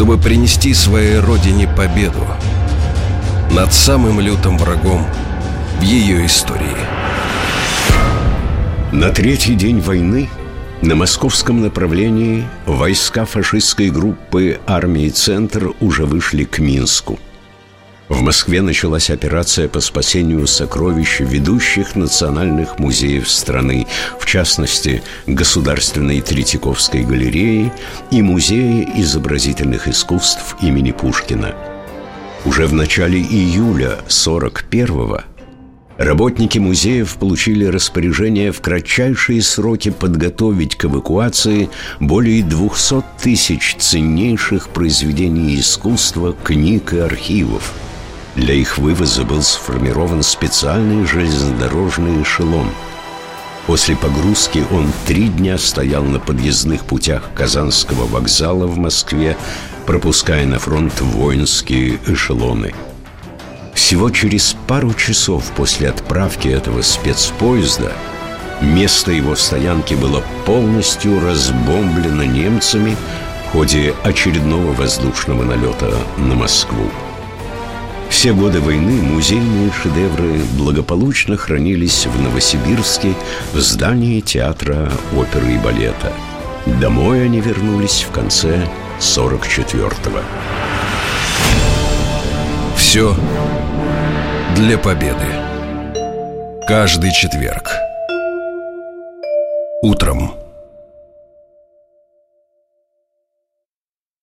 чтобы принести своей родине победу над самым лютым врагом в ее истории. На третий день войны на московском направлении войска фашистской группы армии «Центр» уже вышли к Минску – в Москве началась операция по спасению сокровищ ведущих национальных музеев страны, в частности, Государственной Третьяковской галереи и Музея изобразительных искусств имени Пушкина. Уже в начале июля 41-го Работники музеев получили распоряжение в кратчайшие сроки подготовить к эвакуации более 200 тысяч ценнейших произведений искусства, книг и архивов – для их вывоза был сформирован специальный железнодорожный эшелон. После погрузки он три дня стоял на подъездных путях Казанского вокзала в Москве, пропуская на фронт воинские эшелоны. Всего через пару часов после отправки этого спецпоезда место его стоянки было полностью разбомблено немцами в ходе очередного воздушного налета на Москву. Все годы войны музейные шедевры благополучно хранились в Новосибирске в здании театра оперы и балета. Домой они вернулись в конце 44-го. Все для победы. Каждый четверг. Утром.